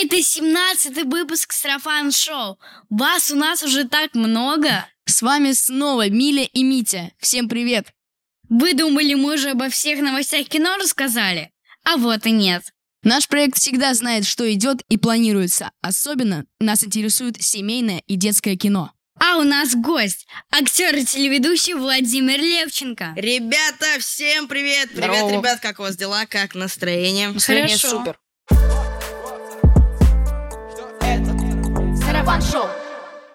Это 17-й выпуск Сарафан Шоу. Вас у нас уже так много. С вами снова Миля и Митя. Всем привет! Вы думали, мы уже обо всех новостях кино рассказали? А вот и нет. Наш проект всегда знает, что идет и планируется. Особенно нас интересует семейное и детское кино. А у нас гость, актер и телеведущий Владимир Левченко. Ребята, всем привет! Привет, Здорово. ребят, как у вас дела? Как настроение? Настроение Хорошо. супер. Сарафан Шоу.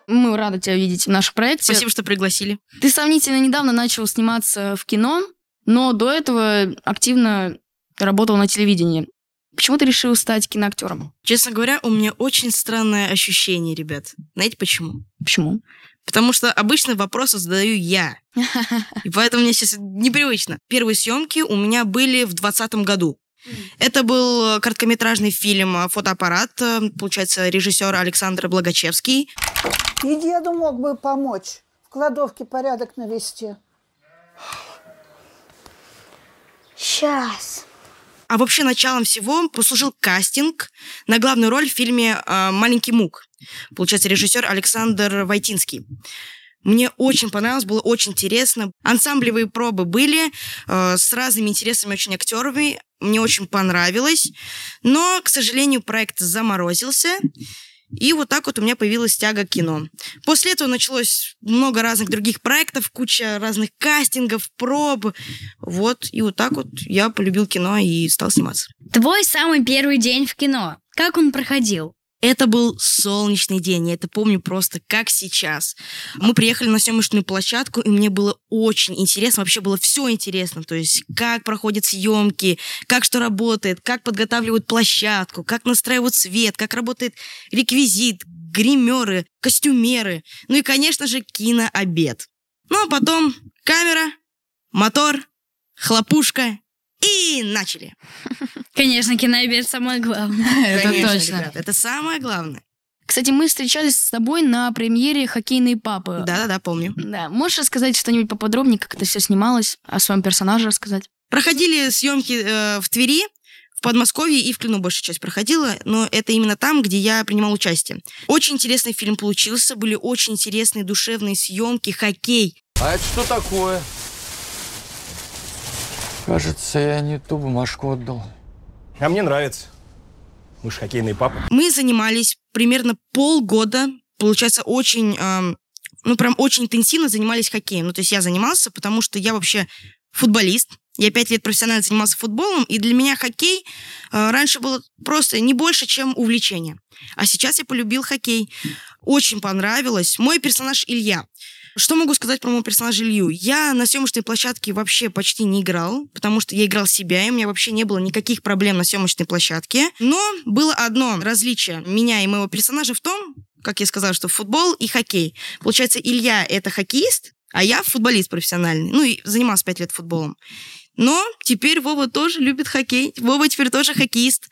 Мы рады тебя видеть в нашем проекте. Спасибо, что пригласили. Ты сравнительно недавно начал сниматься в кино, но до этого активно работал на телевидении. Почему ты решил стать киноактером? Честно говоря, у меня очень странное ощущение, ребят. Знаете почему? Почему? Потому что обычно вопросы задаю я. И поэтому мне сейчас непривычно. Первые съемки у меня были в 2020 году. Это был короткометражный фильм «Фотоаппарат», э, получается, режиссер Александр Благочевский. И деду мог бы помочь. В кладовке порядок навести. Сейчас. А вообще началом всего послужил кастинг на главную роль в фильме э, «Маленький мук». Получается, режиссер Александр Войтинский. Мне очень понравилось, было очень интересно. Ансамблевые пробы были э, с разными интересными очень актерами. Мне очень понравилось. Но, к сожалению, проект заморозился. И вот так вот у меня появилась тяга к кино. После этого началось много разных других проектов, куча разных кастингов, проб. Вот, и вот так вот я полюбил кино и стал сниматься. Твой самый первый день в кино. Как он проходил? Это был солнечный день, я это помню просто как сейчас. Мы приехали на съемочную площадку, и мне было очень интересно, вообще было все интересно, то есть как проходят съемки, как что работает, как подготавливают площадку, как настраивают свет, как работает реквизит, гримеры, костюмеры, ну и, конечно же, кинообед. Ну а потом камера, мотор, хлопушка и начали. Конечно, кинообед самое главное. Это Конечно, точно. это самое главное. Кстати, мы встречались с тобой на премьере «Хоккейные папы». Да-да-да, помню. Да. Можешь рассказать что-нибудь поподробнее, как это все снималось, о своем персонаже рассказать? Проходили съемки э, в Твери, в Подмосковье и в Клину большая часть проходила, но это именно там, где я принимал участие. Очень интересный фильм получился, были очень интересные душевные съемки, хоккей. А это что такое? Кажется, я не ту бумажку отдал. А мне нравится. Мы же хоккейные папы. Мы занимались примерно полгода, получается, очень, эм, ну прям очень интенсивно занимались хоккеем. Ну то есть я занимался, потому что я вообще футболист. Я пять лет профессионально занимался футболом, и для меня хоккей э, раньше было просто не больше, чем увлечение. А сейчас я полюбил хоккей. Очень понравилось. Мой персонаж Илья. Что могу сказать про моего персонажа Илью? Я на съемочной площадке вообще почти не играл, потому что я играл себя, и у меня вообще не было никаких проблем на съемочной площадке. Но было одно различие меня и моего персонажа в том, как я сказала, что футбол и хоккей. Получается, Илья — это хоккеист, а я футболист профессиональный. Ну, и занимался пять лет футболом. Но теперь Вова тоже любит хоккей. Вова теперь тоже хоккеист.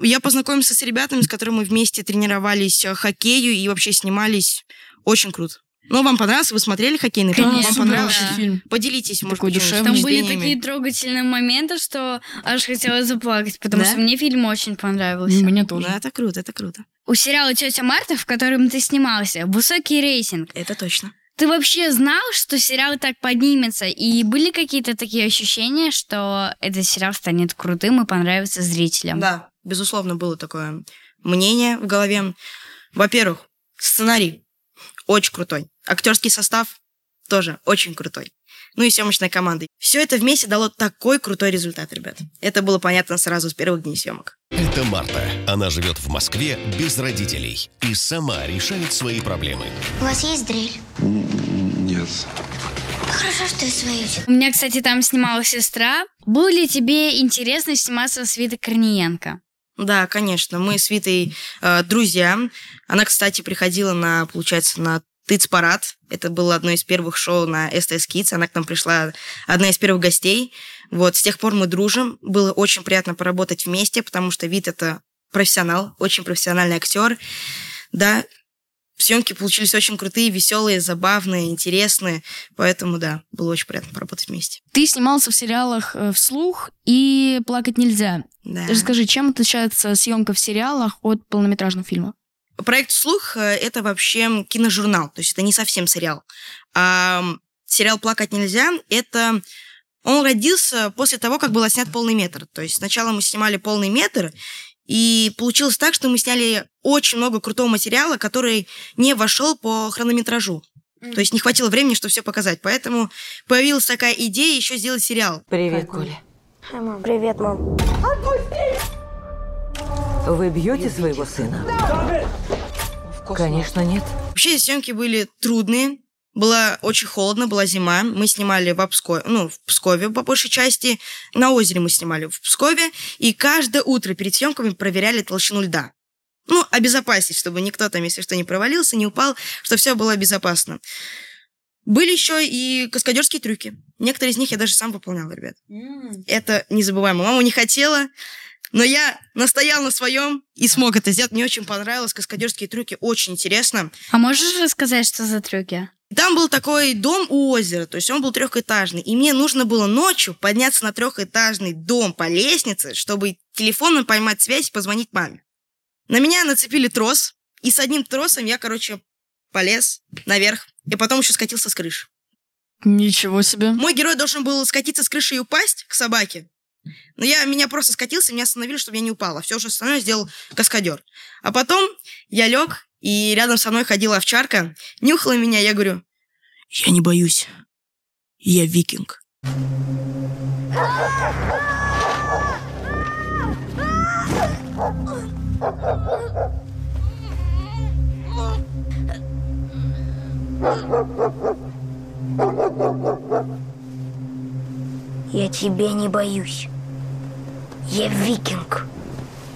Я познакомился с ребятами, с которыми мы вместе тренировались э, хоккею и вообще снимались. Очень круто. Ну, вам понравился? Вы смотрели хоккейный фильм? Конечно, Вам да. понравился? Хороший фильм. Поделитесь, может Такой быть, душевный. Там были такие трогательные моменты, что аж хотела заплакать, потому Да? что мне фильм очень понравился. Мне тоже. Да, это круто, это круто. У сериала «Тетя Марта», в котором ты снимался, высокий рейтинг. Это точно. Ты вообще знал, что сериал так поднимется? И были какие-то такие ощущения, что этот сериал станет крутым и понравится зрителям? Да, безусловно, было такое мнение в голове. Во-первых, сценарий очень крутой. Актерский состав тоже очень крутой. Ну и съемочная команда. Все это вместе дало такой крутой результат, ребят. Это было понятно сразу с первых дней съемок. Это Марта. Она живет в Москве без родителей и сама решает свои проблемы. У вас есть дрель? Нет. Хорошо, что я свою У меня, кстати, там снималась сестра. Было ли тебе интересно сниматься с Витой Корниенко? Да, конечно. Мы с Витой э, друзья. Она, кстати, приходила на, получается, на Тыц-парад. Это было одно из первых шоу на СТС Kids. Она к нам пришла, одна из первых гостей. Вот, с тех пор мы дружим. Было очень приятно поработать вместе, потому что Вит — это профессионал, очень профессиональный актер. Да, съемки получились очень крутые, веселые, забавные, интересные. Поэтому, да, было очень приятно поработать вместе. Ты снимался в сериалах э, «Вслух» и «Плакать нельзя». Да. Расскажи, чем отличается съемка в сериалах от полнометражных фильмов? Проект «Слух» — это вообще киножурнал, то есть это не совсем сериал. А сериал «Плакать нельзя» — это... Он родился после того, как был снят полный метр. То есть сначала мы снимали полный метр, и получилось так, что мы сняли очень много крутого материала, который не вошел по хронометражу. То есть не хватило времени, чтобы все показать. Поэтому появилась такая идея еще сделать сериал. Привет, Коля. Привет, мам. Вы бьете своего сына? Конечно, нет. Вообще съемки были трудные. Было очень холодно, была зима. Мы снимали в Пскове, ну, в Пскове по большей части. На озере мы снимали в Пскове. И каждое утро перед съемками проверяли толщину льда. Ну, обезопасить, чтобы никто там, если что, не провалился, не упал, чтобы все было безопасно. Были еще и каскадерские трюки. Некоторые из них я даже сам выполнял, ребят. Это незабываемо. Мама не хотела, но я настоял на своем и смог это сделать. Мне очень понравилось. Каскадерские трюки очень интересно. А можешь рассказать, что за трюки? Там был такой дом у озера, то есть он был трехэтажный, и мне нужно было ночью подняться на трехэтажный дом по лестнице, чтобы телефоном поймать связь и позвонить маме. На меня нацепили трос, и с одним тросом я, короче, полез наверх, и потом еще скатился с крыши. Ничего себе. Мой герой должен был скатиться с крыши и упасть к собаке, но я, меня просто скатился, меня остановили, чтобы я не упала. Все уже остальное сделал каскадер. А потом я лег, и рядом со мной ходила овчарка, нюхала меня, я говорю, я не боюсь, я викинг. Я тебя не боюсь. Я викинг.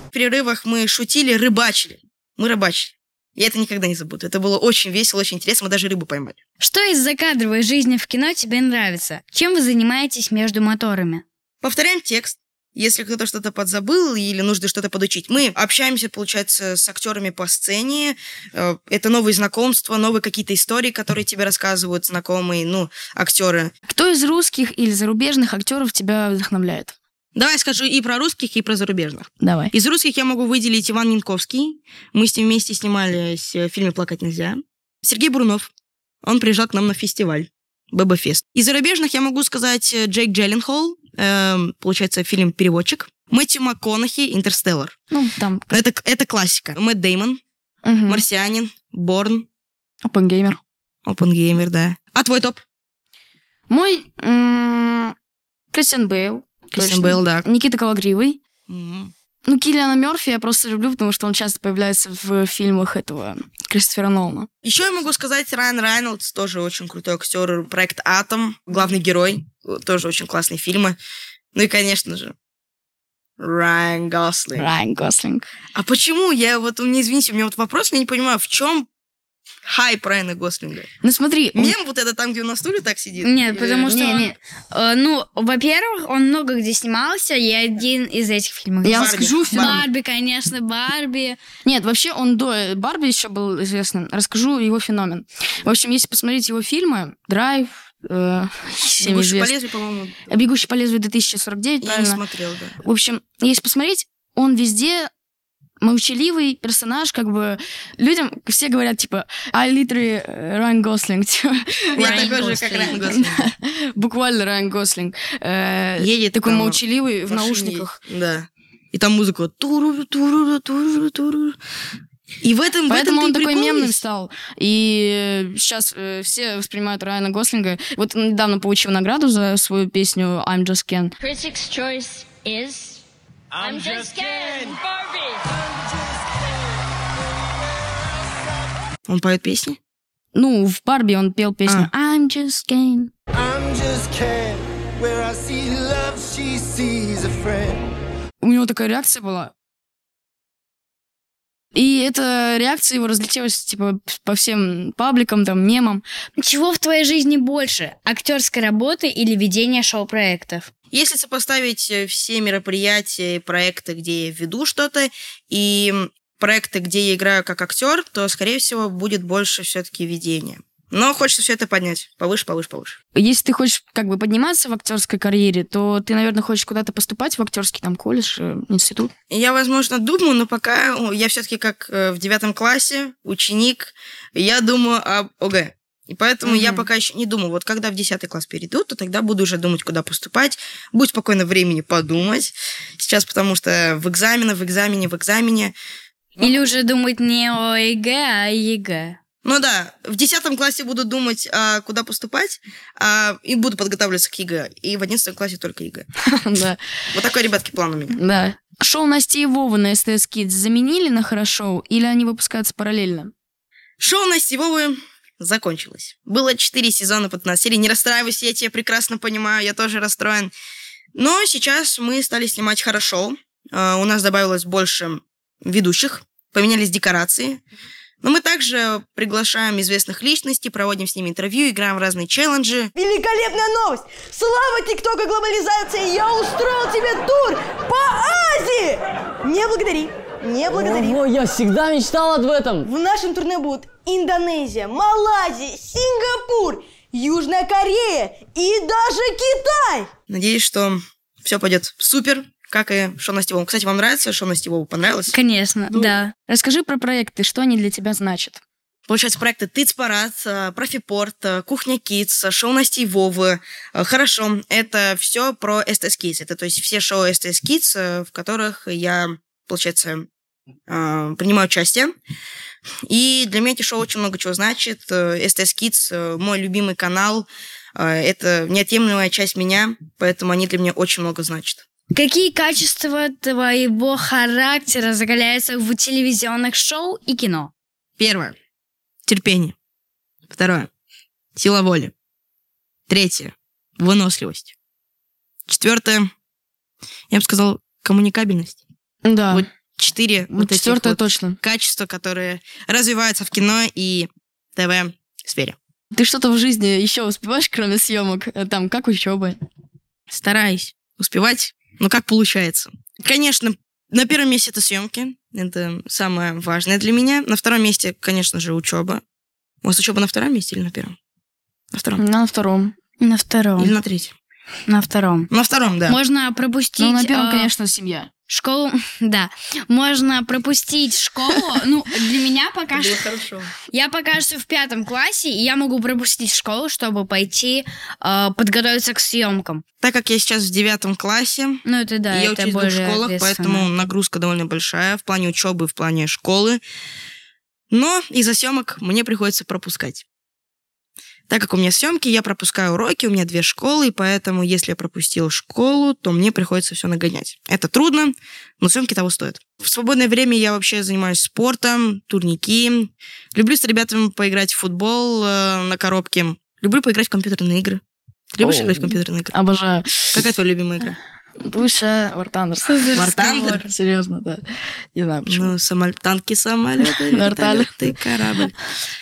В перерывах мы шутили, рыбачили. Мы рыбачили. Я это никогда не забуду. Это было очень весело, очень интересно. Мы даже рыбу поймали. Что из закадровой жизни в кино тебе нравится? Чем вы занимаетесь между моторами? Повторяем текст. Если кто-то что-то подзабыл или нужно что-то подучить, мы общаемся, получается, с актерами по сцене. Э, Это новые знакомства, новые какие-то истории, которые тебе рассказывают знакомые, ну, актеры. Кто из русских или зарубежных актеров тебя вдохновляет? Давай скажу и про русских, и про зарубежных. Давай. Из русских я могу выделить Иван Янковский. Мы с ним вместе снимались в фильме «Плакать нельзя». Сергей Бурунов. Он приезжал к нам на фестиваль. Бэба Фест. Из зарубежных я могу сказать э, Джейк Джилленхол, эм, получается, фильм «Переводчик». Мэтью МакКонахи, «Интерстеллар». Ну, там. Это, это классика. Мэтт Деймон, Мгм. «Марсианин», «Борн», Опенгеймер. «Опенгеймер», да. А твой топ? Мой Кристиан Бейл. Кристиан. Бейл, да. Никита Калагривый. М. Ну, Киллиана Мерфи я просто люблю, потому что он часто появляется в фильмах этого Кристофера Нолана. Еще я могу сказать Райан Райнольдс, тоже очень крутой актер. Проект «Атом», главный герой, тоже очень классные фильмы. Ну и, конечно же, Райан Гослинг. Райан Гослинг. А почему? Я вот, мне извините, у меня вот вопрос, я не понимаю, в чем хайп Райана Гослинга? Ну, смотри. он- Мем вот это там, где он на стуле так сидит? Нет, потому что не, он, не. э, ну, во-первых, он много где снимался, и один из этих фильмов. Я Барби. скажу феномен. Барби, конечно, Барби. Нет, вообще он до Барби еще был известным. Расскажу его феномен. В общем, если посмотреть его фильмы, Драйв, э, «Бегущий по лезвию», по-моему, Бегущий по лезвию 2049, я не правильно? смотрел, да. В общем, если посмотреть, он везде молчаливый персонаж, как бы людям все говорят, типа, I literally э, Райан Гослинг. типа, Я Райан такой же, как Гослинг. Райан Гослинг. Буквально Райан Гослинг. Э, Едет такой молчаливый в наушниках. Да. И там музыка туру туру туру туру И в этом, Поэтому в этом он такой мемным стал. И сейчас э, все воспринимают Райана Гослинга. Вот он недавно получил награду за свою песню I'm Just Ken. Critics' choice is. I'm, just Ken. Barbie. Он поет песни? Ну, в Барби он пел песню I'm Just Ken. I'm just Ken. Where I see love, she sees a friend. У него такая реакция была. И эта реакция его разлетелась, типа, по всем пабликам, там, мемам. Чего в твоей жизни больше? Актерской работы или ведения шоу-проектов? Если сопоставить э, все мероприятия и проекты, где я веду что-то, и проекты, где я играю как актер, то, скорее всего, будет больше все-таки ведения. Но хочется все это поднять. Повыше, повыше, повыше. Если ты хочешь как бы подниматься в актерской карьере, то ты, наверное, хочешь куда-то поступать в актерский там колледж, э, институт. Я, возможно, думаю, но пока я все-таки как э, в девятом классе, ученик, я думаю об ОГЭ. И поэтому Мгм. я пока еще не думаю. Вот когда в 10 класс перейду, то тогда буду уже думать, куда поступать. Будет спокойно времени подумать. Сейчас потому что в экзамене, в экзамене, в экзамене. Или уже думать не о ЕГЭ, а о ЕГЭ. Ну да, в 10 классе буду думать, а, куда поступать, а, и буду подготавливаться к ЕГЭ. И в 11 классе только ЕГЭ. Да. Вот такой, ребятки, план у меня. Да. Шоу Насти и Вовы на СТС Kids заменили на «Хорошоу» или они выпускаются параллельно? Шоу Насти Вовы закончилось. Было 4 сезона по 15 серий. Не расстраивайся, я тебя прекрасно понимаю, я тоже расстроен. Но сейчас мы стали снимать хорошо. Э, У нас добавилось больше ведущих, поменялись декорации. Но мы также приглашаем известных личностей, проводим с ними интервью, играем в разные челленджи. Великолепная новость! Слава ТикТока глобализации! Я устроил тебе тур по Азии! Не благодари, не благодари. Ого, я всегда мечтал об этом. В нашем турне будут Индонезия, Малайзия, Сингапур, Южная Корея и даже Китай! Надеюсь, что все пойдет супер, как и шоу Насти Вовы. Кстати, вам нравится шоу Насти Вовы? Понравилось? Конечно, да. Расскажи про проекты, что они для тебя значат. Получается, проекты Тыцпарад, э, Профипорт, э, Кухня Кидс, э, шоу Насти и Вовы. Хорошо, это все про СТС Kids. Это то есть все шоу СТС Kids, э, в которых я, получается, принимаю участие. И для меня эти шоу очень много чего значит. СТС Kids э, мой любимый канал. Это неотъемлемая часть меня, поэтому они для меня очень много значат. Какие качества твоего характера закаляются в телевизионных шоу и кино? Первое. Терпение. Второе. Сила воли. Третье. Выносливость. Четвертое. Я бы сказал, коммуникабельность. Да. Вот четыре Вот вот этих четвертое вот точно. качества, которые развиваются в кино и ТВ-сфере. Ты что-то в жизни еще успеваешь, кроме съемок? Э, Там, как учеба? Стараюсь успевать, но как получается. Конечно, на первом месте это съемки. Это самое важное для меня. На втором месте, конечно же, учеба. У вас учеба на втором месте или на первом? На втором. На втором. На втором. Или на третьем? На втором. На втором, да. Можно пропустить... Ну, на первом, э, конечно, семья. Школу, да. Можно пропустить школу. Ну, для меня пока что... хорошо. Я пока что в пятом классе, и я могу пропустить школу, чтобы пойти э, подготовиться к съемкам. Так как я сейчас в девятом классе, Ну, это да, я это учусь в двух более школах, поэтому нагрузка довольно большая в плане учебы, в плане школы. Но из-за съемок мне приходится пропускать. Так как у меня съемки, я пропускаю уроки, у меня две школы, и поэтому, если я пропустил школу, то мне приходится все нагонять. Это трудно, но съемки того стоят. В свободное время я вообще занимаюсь спортом, турники. Люблю с ребятами поиграть в футбол э, на коробке. Люблю поиграть в компьютерные игры. Ты любишь О. играть в компьютерные игры? Обожаю. Какая твоя любимая игра? Лучше War Thunder. War Thunder? Серьезно, да. Не знаю почему. Ну, самоль... танки, самолеты, вертолеты, корабль.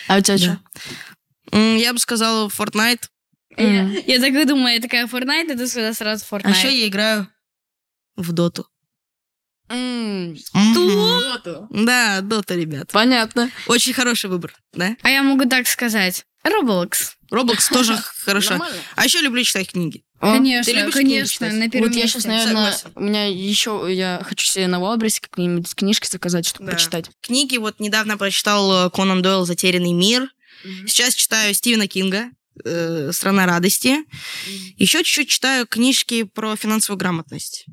А у тебя что? Я бы сказала Fortnite. Я, я так и думаю, я такая Fortnite, и ты сюда сразу А Fortnite. еще я играю в Доту. Что? Да, Дота, ребят. Понятно. Очень хороший выбор, да? А я могу так сказать. Roblox. Роблокс тоже хорошо. А еще люблю читать книги. Конечно, Ты конечно, на первом Вот я сейчас, наверное, Согласен. у меня еще, я хочу себе на Wildberries какие-нибудь книжки заказать, чтобы Да. почитать. Книги вот недавно прочитал э, Конан Дойл «Затерянный мир». Сейчас читаю Стивена Кинга э, «Страна радости». Еще чуть-чуть читаю книжки про финансовую грамотность.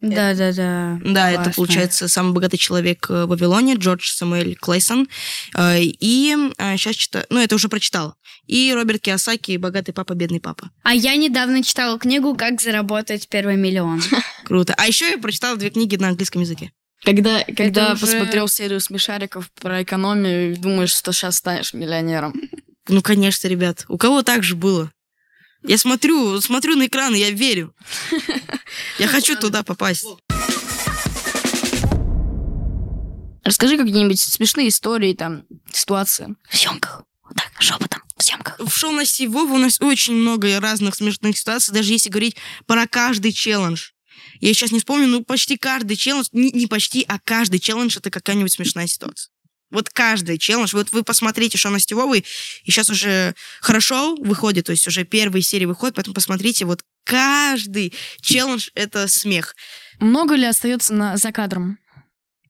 Да, да, да. Да, это получается самый богатый человек э, в Вавилоне, Джордж Самуэль Клейсон. Э, И сейчас читаю, ну это уже прочитал. И Роберт Киосаки «Богатый папа, бедный папа». А я недавно читала книгу «Как заработать первый миллион». Круто. А еще я прочитал две книги на английском языке. Когда, когда уже- посмотрел серию смешариков про экономию, думаешь, что сейчас станешь миллионером. Ну, конечно, ребят. У кого так же было? Я смотрю, смотрю на экран, и я верю. Я хочу туда попасть. Расскажи какие-нибудь смешные истории, там, ситуации. В съемках. Вот так, шепотом, в съемках. В шоу Насти Вова у нас очень много разных смешных ситуаций, даже если говорить про каждый челлендж. Я сейчас не вспомню, ну почти каждый челлендж, не, не почти, а каждый челлендж это какая-нибудь смешная ситуация. Вот каждый челлендж, вот вы посмотрите, что на и сейчас уже хорошо выходит, то есть уже первые серии выходят, поэтому посмотрите, вот каждый челлендж это смех. Много ли остается на, за кадром?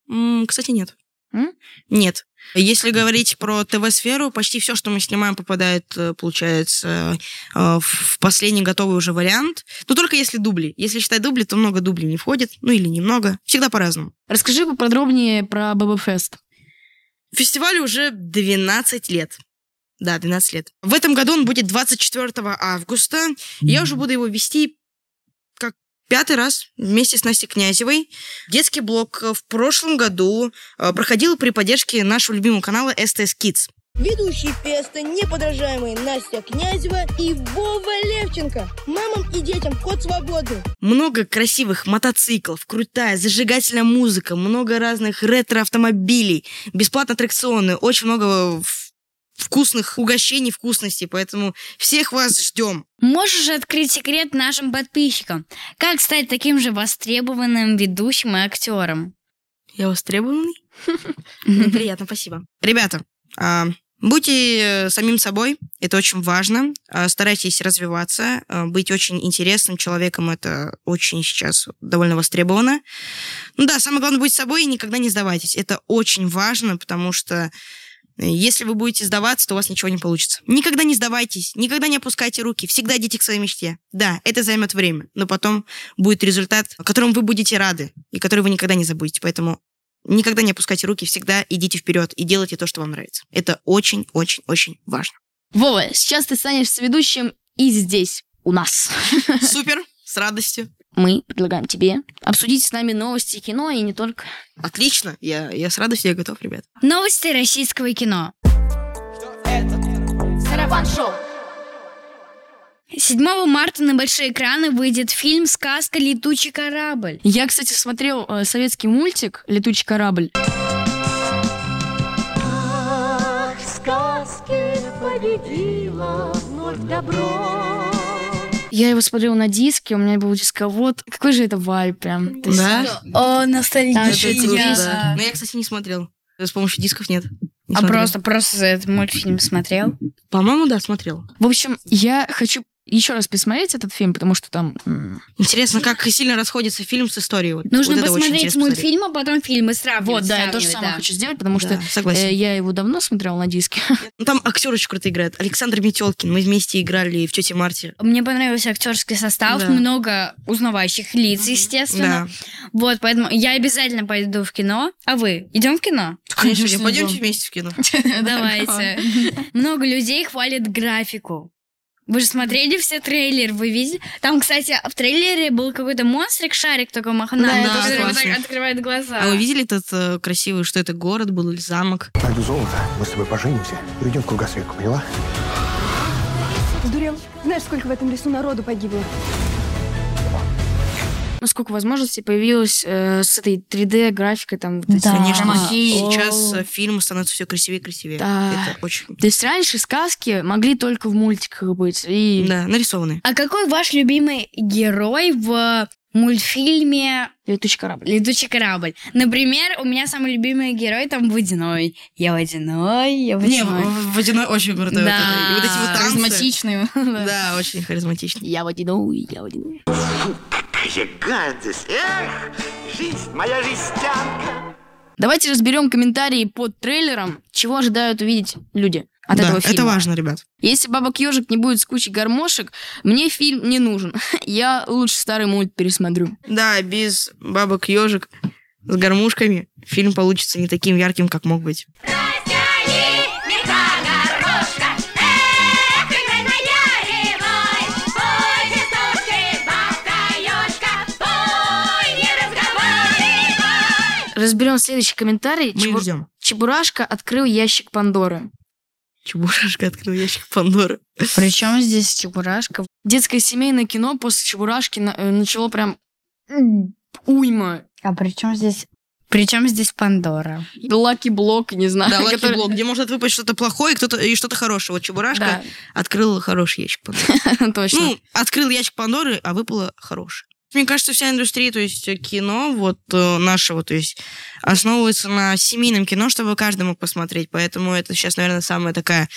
М, кстати, нет. М? Нет. Если говорить про ТВ-сферу, почти все, что мы снимаем, попадает, э, получается, э, в последний готовый уже вариант. Но только если дубли. Если считать дубли, то много дублей не входит. Ну или немного. Всегда по-разному. Расскажи поподробнее про ББ-фест. Фестивалю уже 12 лет. Да, 12 лет. В этом году он будет 24 августа. Я уже буду его вести пятый раз вместе с Настей Князевой. Детский блок э, в прошлом году э, проходил при поддержке нашего любимого канала STS Kids. Ведущие феста неподражаемые Настя Князева и Вова Левченко. Мамам и детям код свободы. Много красивых мотоциклов, крутая зажигательная музыка, много разных ретро-автомобилей, бесплатные аттракционы, очень много вкусных угощений, вкусностей, поэтому всех вас ждем. Можешь открыть секрет нашим подписчикам? Как стать таким же востребованным ведущим и актером? Я востребованный? Ну, Приятно, спасибо. Ребята, а, будьте э, самим собой, это очень важно. А, Старайтесь развиваться, а, быть очень интересным человеком, это очень сейчас довольно востребовано. Ну да, самое главное, быть собой и никогда не сдавайтесь. Это очень важно, потому что если вы будете сдаваться, то у вас ничего не получится. Никогда не сдавайтесь, никогда не опускайте руки, всегда идите к своей мечте. Да, это займет время, но потом будет результат, которым вы будете рады и который вы никогда не забудете. Поэтому никогда не опускайте руки, всегда идите вперед и делайте то, что вам нравится. Это очень-очень-очень важно. Вова, сейчас ты станешь ведущим и здесь, у нас. Супер, с радостью. Мы предлагаем тебе обсудить с нами новости кино и не только. Отлично, я, я с радостью, я готов, ребят. Новости российского кино. Сарафан-шоу. 7 марта на большие экраны выйдет фильм «Сказка. Летучий корабль». Я, кстати, смотрел э, советский мультик «Летучий корабль». Ах, в сказке победила вновь добро. Я его смотрел на диске, у меня был дисковод. Какой же это вайб прям. То есть- Да? О, ностальгия. Да. Но я, кстати, не смотрел. С помощью дисков нет. Не А смотрел. просто, просто этот мультфильм смотрел? По-моему, да, смотрел. В общем, я хочу еще раз посмотреть этот фильм, потому что там... Интересно, как сильно расходится фильм с историей. Вот- Нужно вот посмотреть мультфильм, а потом фильм и сравнивать. Вот, да, я то же самое да. хочу сделать, потому Да, что согласен. э, я его давно смотрел на диске. Ну, там актеры очень круто играют. Александр Метелкин. Мы вместе играли в «Тете Марте». Мне понравился актерский состав, Да. много узнавающих лиц, естественно. Да. Вот, поэтому я обязательно пойду в кино. А вы? Идем в кино? Конечно, Конечно, пойдемте вместе в кино. Давайте. Много людей хвалят графику. Вы же смотрели все трейлеры, вы видели? Там, кстати, в трейлере был какой-то монстрик, шарик такой мохнатый, Да, который вот так открывает глаза. А вы видели этот э, красивый, что это город был или замок? Найду золото, мы с тобой поженимся, перейдем в кругосветку, поняла? Сдурел. Знаешь, сколько в этом лесу народу погибло? Ну, сколько возможностей появилось э, с этой 3D-графикой, там, вот эти Конечно, хромаки. сейчас О. э, фильмы становятся все красивее и красивее. Да. Это очень... То есть раньше сказки могли только в мультиках быть. И... Да, нарисованные. А какой ваш любимый герой в мультфильме Летучий корабль. «Летучий корабль»? Например, у меня самый любимый герой там Водяной. Я Водяной, я Не, Водяной. в- Водяной очень крутой. Да. Вот это. И вот эти вот танцы. Харизматичный. Да, очень харизматичный. Я водяной, я водяной. Какая гадость! Эх, жизнь, моя жестянка! Давайте разберем комментарии под трейлером, чего ожидают увидеть люди от Да, этого фильма. это важно, ребят. Если бабок ежик не будет с кучей гармошек, мне фильм не нужен. Я лучше старый мульт пересмотрю. Да, без бабок ежик с гармошками фильм получится не таким ярким, как мог быть. Разберем следующий комментарий. Мы Чебу- ждем. Чебурашка открыл ящик Пандоры. Чебурашка открыл ящик Пандоры. Причем здесь Чебурашка? Детское семейное кино после Чебурашки на- э, начало прям уйма. А при чем здесь... Причем здесь Пандора? Лаки Блок, не знаю. Да, Лаки который- Блок, где может выпасть что-то плохое и, кто-то, и что-то хорошее. Вот Чебурашка Да, открыл хороший ящик Пандоры. точно. Ну, открыл ящик Пандоры, а выпало хорошее. Мне кажется, вся индустрия, то есть кино вот э, нашего, то есть основывается на семейном кино, чтобы каждый мог посмотреть. Поэтому это сейчас, наверное, самая такая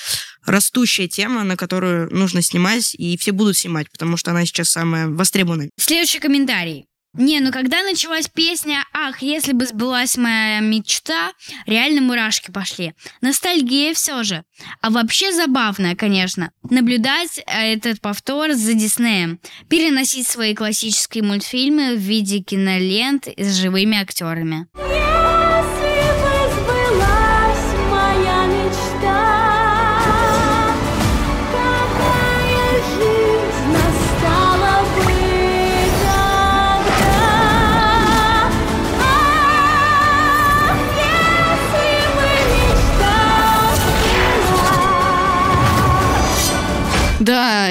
растущая тема, на которую нужно снимать, и все будут снимать, потому что она сейчас самая востребованная. Следующий комментарий. Не, ну когда началась песня «Ах, если бы сбылась моя мечта», реально мурашки пошли. Ностальгия все же. А вообще забавно, конечно, наблюдать э, этот повтор за Диснеем. Переносить свои классические мультфильмы в виде кинолент с живыми актерами.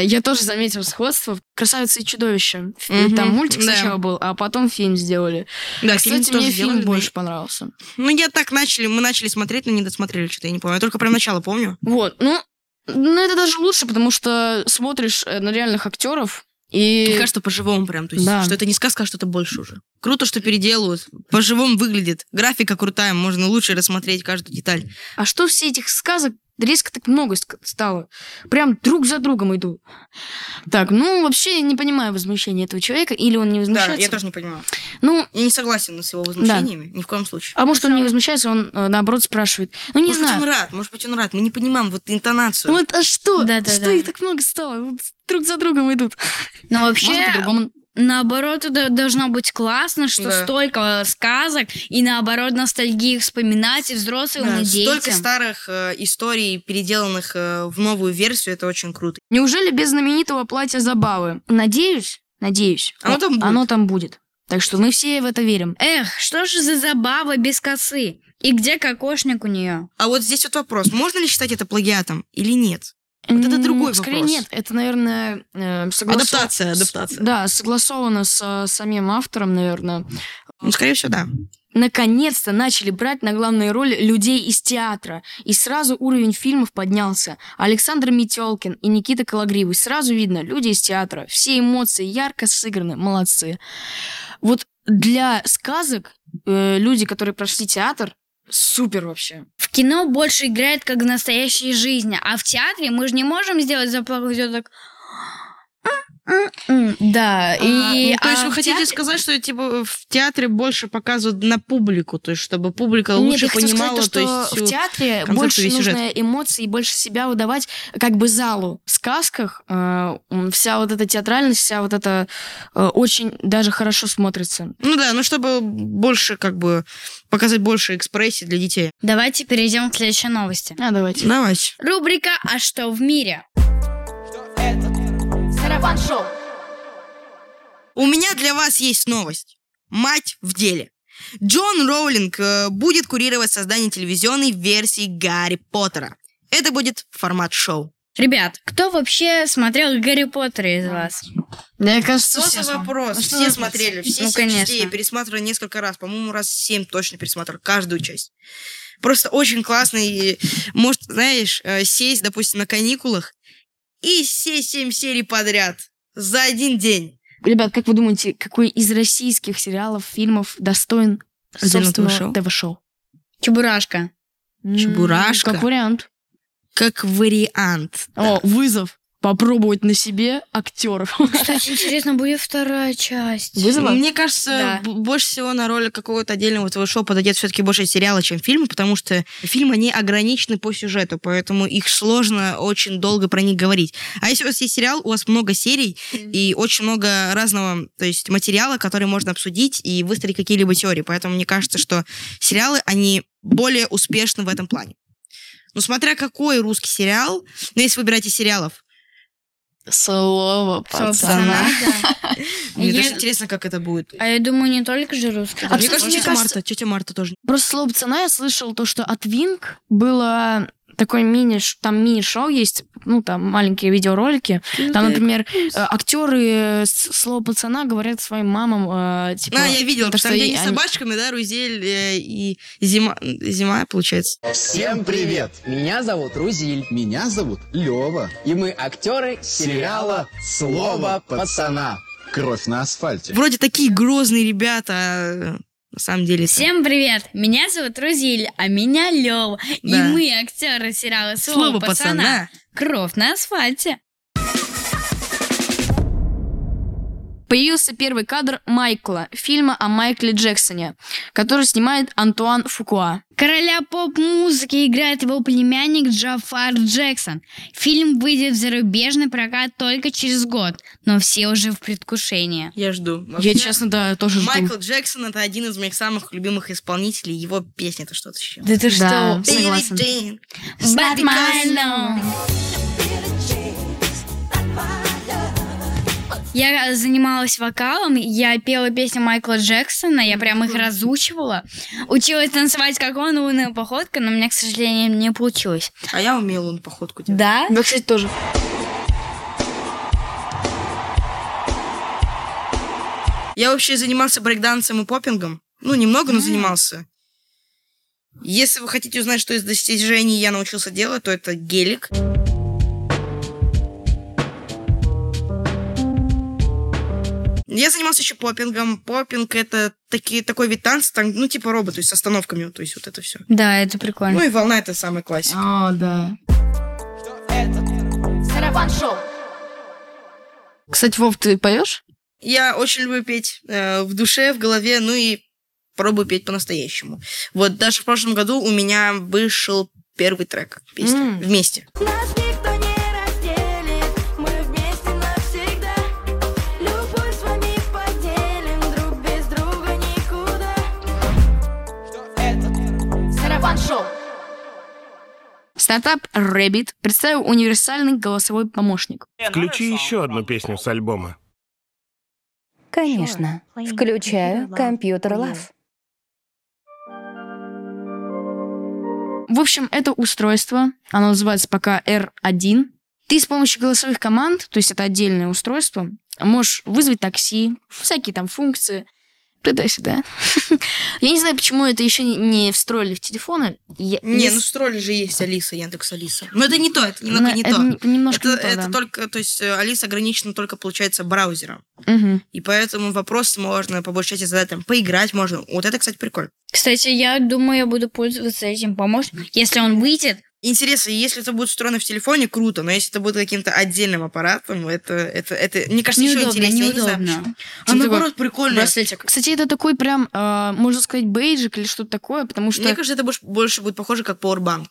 Я тоже заметил сходство. «Красавица и чудовище». Мгм, Там мультик да. сначала был, а потом фильм сделали. Да, Кстати, фильм тоже мне фильм больше понравился. Ну, я так начали, мы начали смотреть, но не досмотрели, что-то я не помню. Я только прям начало помню. Вот, ну, ну это даже лучше, потому что смотришь э, на реальных актеров, и... Мне кажется, по-живому прям. То есть, Да. что это не сказка, а что-то больше уже. Круто, что переделывают. По-живому выглядит. Графика крутая, можно лучше рассмотреть каждую деталь. А что все этих сказок резко так много стало? Прям друг за другом идут. Так, ну, вообще я не понимаю возмущения этого человека, или он не Да, возмущается. я тоже не понимаю. Ну, Я не согласен с его возмущениями, ни в коем случае. а может, он не возмущается, он э, наоборот спрашивает. Ну, не может знаю. быть, он рад, может быть, он рад. Мы не понимаем вот интонацию. Вот, а что? Да-да-да. Что их так много стало? Вот друг за другом идут. Но вообще, Может, по-другому. Наоборот, это должно быть классно, что Да. столько сказок, и наоборот, ностальгию вспоминать, и взрослым, Да, и столько детям. старых э, историй, переделанных э, в новую версию, это очень круто. Неужели без знаменитого платья забавы? Надеюсь, надеюсь. Оно там будет. Оно там будет. Так что мы все в это верим. Эх, что же за забава без косы? И где кокошник у нее? А вот здесь вот вопрос, можно ли считать это плагиатом или нет? Вот это другой Скорее вопрос. нет, это, наверное, э, согласо- Адаптация, адаптация. Да, согласовано с самим автором, наверное. Ну, скорее всего, да. Наконец-то начали брать на главные роли людей из театра. И сразу уровень фильмов поднялся. Александр Метелкин и Никита Калагривый. Сразу видно, люди из театра. Все эмоции ярко сыграны. Молодцы. Вот для сказок э, люди, которые прошли театр, супер вообще. В кино больше играет как в настоящей жизни, а в театре мы же не можем сделать заплакать вот так... «М-м-м». Да, и... ну, то есть а вы хотите театре- сказать, что типа в театре больше показывают на публику, то есть чтобы публика Нет, лучше я хотела понимала, сказать, то, то есть что в театре больше нужно эмоций, больше себя выдавать как бы залу. В сказках э, вся вот эта театральность, вся вот эта э, очень даже хорошо смотрится. Ну да, ну чтобы больше как бы показать больше экспрессии для детей. Давайте перейдем к следующей новости. А, давайте. Давайте. Рубрика «А что в мире?» Сарафан шоу. У меня для вас есть новость. Мать в деле. Джон Роулинг э, будет курировать создание телевизионной версии Гарри Поттера. Это будет формат шоу. Ребят, кто вообще смотрел Гарри Поттера из вас? Мне кажется, Что все за вопрос? Ну, что все смотрели, все Ну, конечно. частей. Я несколько раз. По-моему, раз семь точно пересматривала каждую часть. Просто очень классно. И, может, знаешь, э, сесть, допустим, на каникулах и все семь серий подряд за один день. Ребят, как вы думаете, какой из российских сериалов, фильмов достоин собственного ТВ-шоу? Чебурашка. Чебурашка? Как вариант. Как вариант. О, вызов. Попробовать на себе актеров. Кстати, интересно, будет вторая часть. Вызова? Мне кажется, Да. больше всего на роль какого-то отдельного ТВ-шоу подойдет все-таки больше сериала, чем фильмы, потому что фильмы, они ограничены по сюжету, поэтому их сложно очень долго про них говорить. А если у вас есть сериал, у вас много серий и очень много разного, то есть материала, который можно обсудить и выстроить какие-либо теории. Поэтому мне кажется, что сериалы, они более успешны в этом плане. Ну, смотря какой русский сериал, ну, если выбирать из сериалов, Слово Слово пацана. да. мне Я- даже интересно, как это будет. А я думаю, не только же русский. А, мне кажется, мне тетя Марта, тетя Марта тоже. Просто слово пацана я слышал то, что от Винк было такой мини, там мини-шоу есть, ну, там маленькие видеоролики. Там, например, э, актеры с слова пацана говорят своим мамам, э, типа... А, я видела, то, потому что они с собачками, да, Рузель э, и Зима, Зима, получается. Всем привет! Меня зовут Рузиль. Меня зовут Лева. И мы актеры сериала «Слово пацана». Кровь на асфальте. Вроде такие грозные ребята, на самом деле... Всем привет! Меня зовут Рузиль, а меня Лёва. И Да. мы актеры сериала «Слово, Слово пацана». пацана. Кровь на асфальте. Появился первый кадр Майкла, фильма о Майкле Джексоне, который снимает Антуан Фукуа. Короля поп-музыки играет его племянник Джафар Джексон. Фильм выйдет в зарубежный прокат только через год, но все уже в предвкушении. Я жду. Я, честно, да, тоже жду. Майкл Джексон это один из моих самых любимых исполнителей. Его песня это что-то еще. Да ты Да, что? согласен. But my love. Я занималась вокалом, я пела песни Майкла Джексона, я прям их разучивала. Училась танцевать, как он, лунная походка, но у меня, к сожалению, не получилось. А я умела он походку делать. Да? Да, кстати, тоже. Я вообще занимался брейкдансом и поппингом. Ну, немного, но занимался. Если вы хотите узнать, что из достижений я научился делать, то это гелик. Я занимался еще поппингом. Поппинг это таки, такой вид танца, там, ну, типа робот, то есть с остановками, то есть вот это все. Да, это прикольно. Ну и волна это самая классика. А, да. Кстати, Вов, ты поешь? Я очень люблю петь э, в душе, в голове, ну и пробую петь по-настоящему. Вот даже в прошлом году у меня вышел первый трек песни М. вместе. Нас Стартап Rabbit представил универсальный голосовой помощник. Включи еще одну песню с альбома. Конечно. Включаю компьютер лав. В общем, это устройство, оно называется пока R1. Ты с помощью голосовых команд, то есть это отдельное устройство, можешь вызвать такси, всякие там функции, туда-сюда. Я не знаю, почему это еще не- встроили в телефоны. Я- Не, ну строили же есть Алиса, Яндекс Алиса. Но это не то, это немного Ну, не это то. не- немножко это, не то, это да. только, то есть э, Алиса ограничена только, получается, браузером. И поэтому вопрос можно по большей части задать, там, поиграть можно. Вот это, кстати, прикольно. Кстати, я думаю, я буду пользоваться этим помощником. Если он выйдет, Интересно, если это будет встроено в телефоне, круто, но если это будет каким-то отдельным аппаратом, это, это, это мне кажется, еще неудобно, интереснее. не знаю. неудобно. А наоборот, прикольно. Браслетик. Кстати, это такой прям, э, можно сказать, бейджик или что-то такое, потому что... Мне кажется, это больше, больше будет похоже как Powerbank.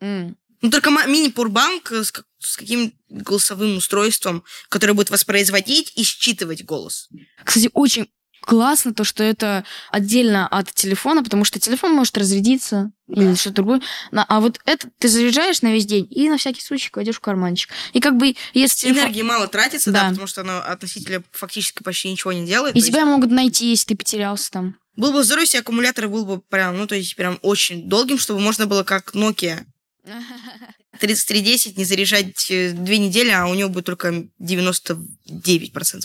М. Ну, только мини-пурбанк с, как- с каким голосовым устройством, которое будет воспроизводить и считывать голос. Кстати, очень классно то, что это отдельно от телефона, потому что телефон может разрядиться или что-то другое. А вот это ты заряжаешь на весь день и на всякий случай кладешь в карманчик. И как бы если телефон... Энергии мало тратится, да. Да. потому что оно относительно фактически почти ничего не делает. И тебя могут найти, если ты потерялся там. есть Был бы здоров, если аккумулятор был бы прям, ну, то есть прям очень долгим, чтобы можно было как Nokia 3310 не заряжать э, две недели, а у него будет только 99%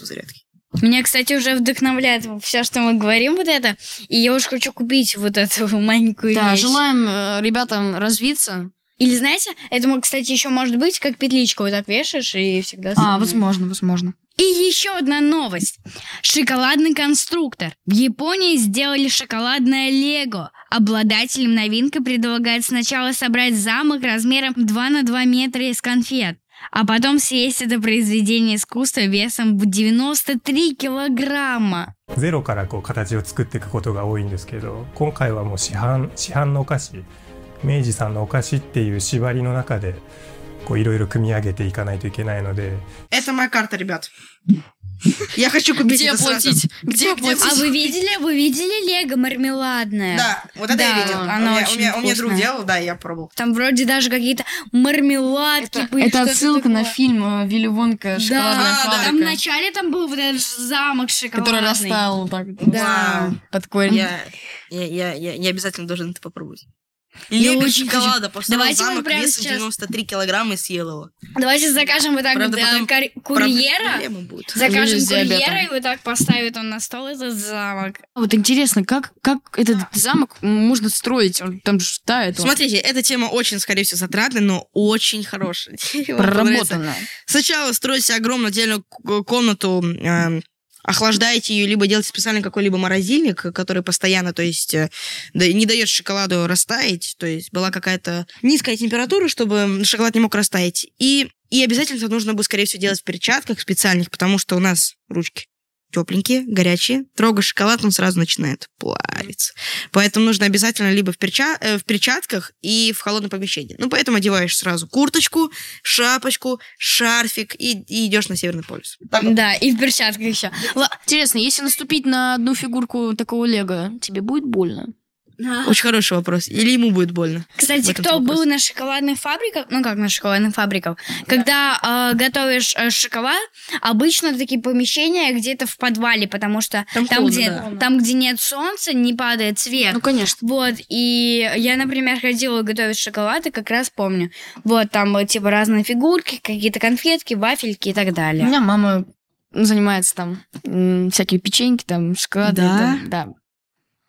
зарядки. Меня, кстати, уже вдохновляет все, что мы говорим, вот это. И я уже хочу купить вот эту маленькую Да, вещь. желаем э, ребятам развиться. Или, знаете, это, мо- кстати, еще может быть, как петличку вот так вешаешь и всегда... А, возможно, возможно. И еще одна новость. Шоколадный конструктор. В Японии сделали шоколадное лего. Обладателям новинка предлагают сначала собрать замок размером 2 на 2 метра из конфет, а потом съесть это произведение искусства весом в 93 килограмма. ゼロからこう形を作っていくことが多いんですけど今回はもう市販市販のお菓子明治さんのお菓子っていう縛りの中でこういろいろ組み上げていかないといけないので Это моя карта, ребят. Я хочу купить Где это сразу. оплатить? Где оплатить? А вы видели, вы видели лего мармеладное? Да, вот это я Да, видел. оно у, меня, очень у, меня, у меня друг делал, да, я пробовал. Там вроде даже какие-то мармеладки были. Это отсылка на фильм э, Вилли Вонка «Шоколадная Да, фабрика», там вначале там был вот этот замок шоколадный. который растаял так. Да. Под корень. Я, я, я, я, я обязательно должен это попробовать. Я Лего очень шоколада. Поставил Давайте замок прямо весом сейчас- 93 килограмма и съел его. Давайте закажем вот так Правда, вот, э, потом кор- курьера. будут. Закажем курьера, и вот так поставит он на стол этот замок. Вот интересно, как, как этот замок можно строить? Он там же тает. Смотрите, эта тема очень, скорее всего, затратная, но очень хорошая. Проработано. Сначала строите огромную отдельную комнату эм, охлаждаете ее, либо делаете специально какой-либо морозильник, который постоянно, то есть, э, не дает шоколаду растаять, то есть была какая-то низкая температура, чтобы шоколад не мог растаять. И, и обязательно это нужно будет, скорее всего, делать в перчатках специальных, потому что у нас ручки тепленькие, горячие. Трогаешь шоколад, он сразу начинает плавиться. Поэтому нужно обязательно либо в, перча... э, в перчатках и в холодном помещении. Ну, поэтому одеваешь сразу курточку, шапочку, шарфик и, и идешь на Северный полюс. Да, и в перчатках еще. Интересно, если наступить на одну фигурку такого лего, тебе будет больно? Очень хороший вопрос. Или ему будет больно? Кстати, кто вопрос. был на шоколадных фабриках, ну как на шоколадных фабриках, когда э, готовишь э, шоколад, обычно такие помещения где-то в подвале, потому что Там там, холодно, где, да. там, где нет солнца, не падает свет. Ну, конечно. Вот, и я, например, ходила готовить шоколад, и как раз помню. Вот, там э, типа разные фигурки, какие-то конфетки, вафельки и так У далее. меня мама занимается там всякие печеньки, там, шоколады. Да? там, да.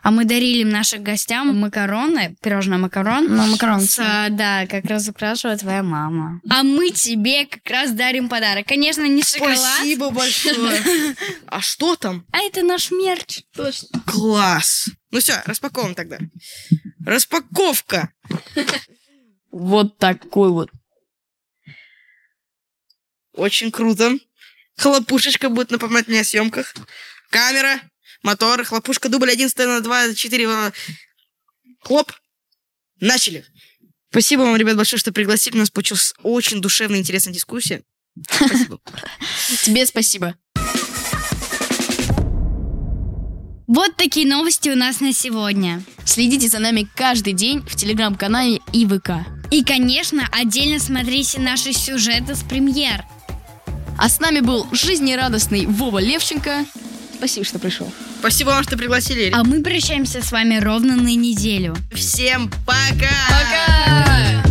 А мы дарили нашим гостям макароны, пирожное макарон. Ну, макарон. С, да, как раз украшивала твоя мама. А мы тебе как раз дарим подарок. Конечно, не шоколад. Спасибо большое. А что там? А это наш мерч. Точно. Класс. Ну все, распаковываем тогда. Распаковка. Вот такой вот. Очень круто. Хлопушечка будет напоминать мне о съемках. Камера, мотор, хлопушка, дубль 1, сцена 2, 4. Хлоп. Начали. Спасибо вам, ребят, большое, что пригласили. У нас получилась очень душевная, интересная дискуссия. Спасибо. Тебе спасибо. Вот такие новости у нас на сегодня. Следите за нами каждый день в телеграм-канале и ВК. И, конечно, отдельно смотрите наши сюжеты с премьер. А с нами был жизнерадостный Вова Левченко. Спасибо, что пришел. Спасибо вам, что пригласили. А мы прощаемся с вами ровно на неделю. Всем пока! Пока!